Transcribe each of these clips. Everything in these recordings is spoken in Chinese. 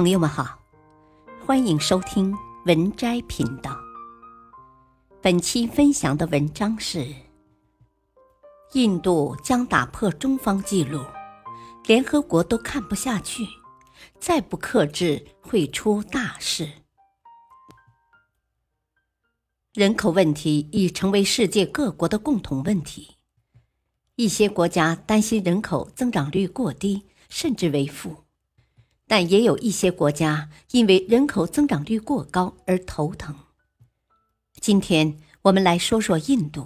朋友们好，欢迎收听文摘频道。本期分享的文章是：印度将打破中方纪录，联合国都看不下去，再不克制会出大事。人口问题已成为世界各国的共同问题，一些国家担心人口增长率过低，甚至为负。但也有一些国家因为人口增长率过高而头疼。今天我们来说说印度。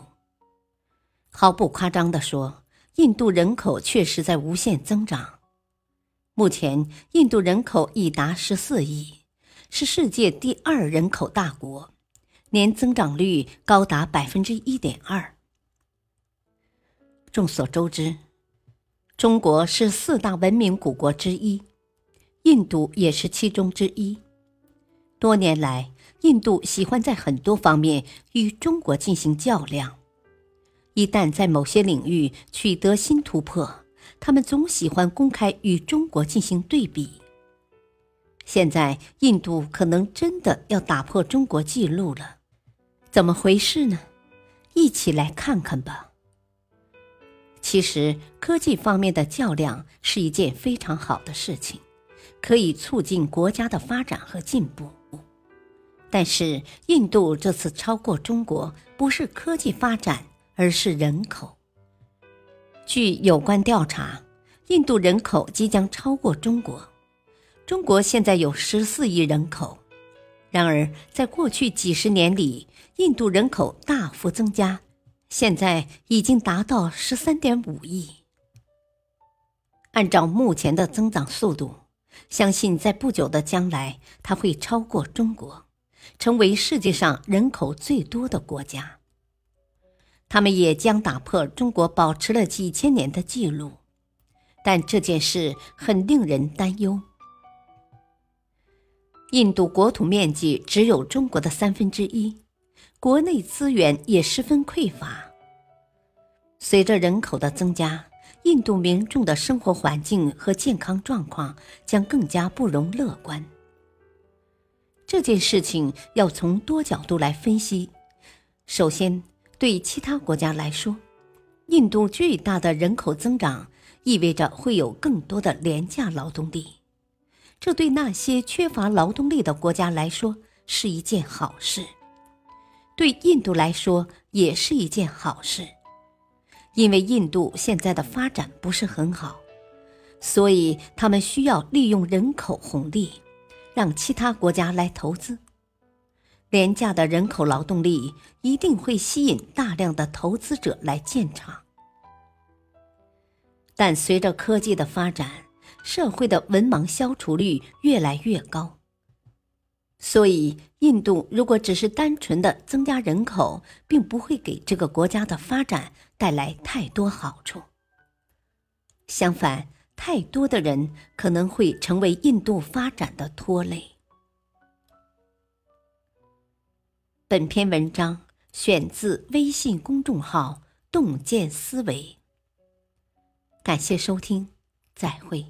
毫不夸张地说，印度人口确实在无限增长。目前，印度人口已达十四亿，是世界第二人口大国，年增长率高达百分之一点二。众所周知，中国是四大文明古国之一。印度也是其中之一。多年来，印度喜欢在很多方面与中国进行较量。一旦在某些领域取得新突破，他们总喜欢公开与中国进行对比。现在，印度可能真的要打破中国纪录了，怎么回事呢？一起来看看吧。其实，科技方面的较量是一件非常好的事情。可以促进国家的发展和进步，但是印度这次超过中国不是科技发展，而是人口。据有关调查，印度人口即将超过中国。中国现在有十四亿人口，然而在过去几十年里，印度人口大幅增加，现在已经达到十三点五亿。按照目前的增长速度。相信在不久的将来，它会超过中国，成为世界上人口最多的国家。他们也将打破中国保持了几千年的记录，但这件事很令人担忧。印度国土面积只有中国的三分之一，国内资源也十分匮乏。随着人口的增加，印度民众的生活环境和健康状况将更加不容乐观。这件事情要从多角度来分析。首先，对其他国家来说，印度巨大的人口增长意味着会有更多的廉价劳动力，这对那些缺乏劳动力的国家来说是一件好事，对印度来说也是一件好事。因为印度现在的发展不是很好，所以他们需要利用人口红利，让其他国家来投资。廉价的人口劳动力一定会吸引大量的投资者来建厂。但随着科技的发展，社会的文盲消除率越来越高。所以，印度如果只是单纯的增加人口，并不会给这个国家的发展带来太多好处。相反，太多的人可能会成为印度发展的拖累。本篇文章选自微信公众号“洞见思维”，感谢收听，再会。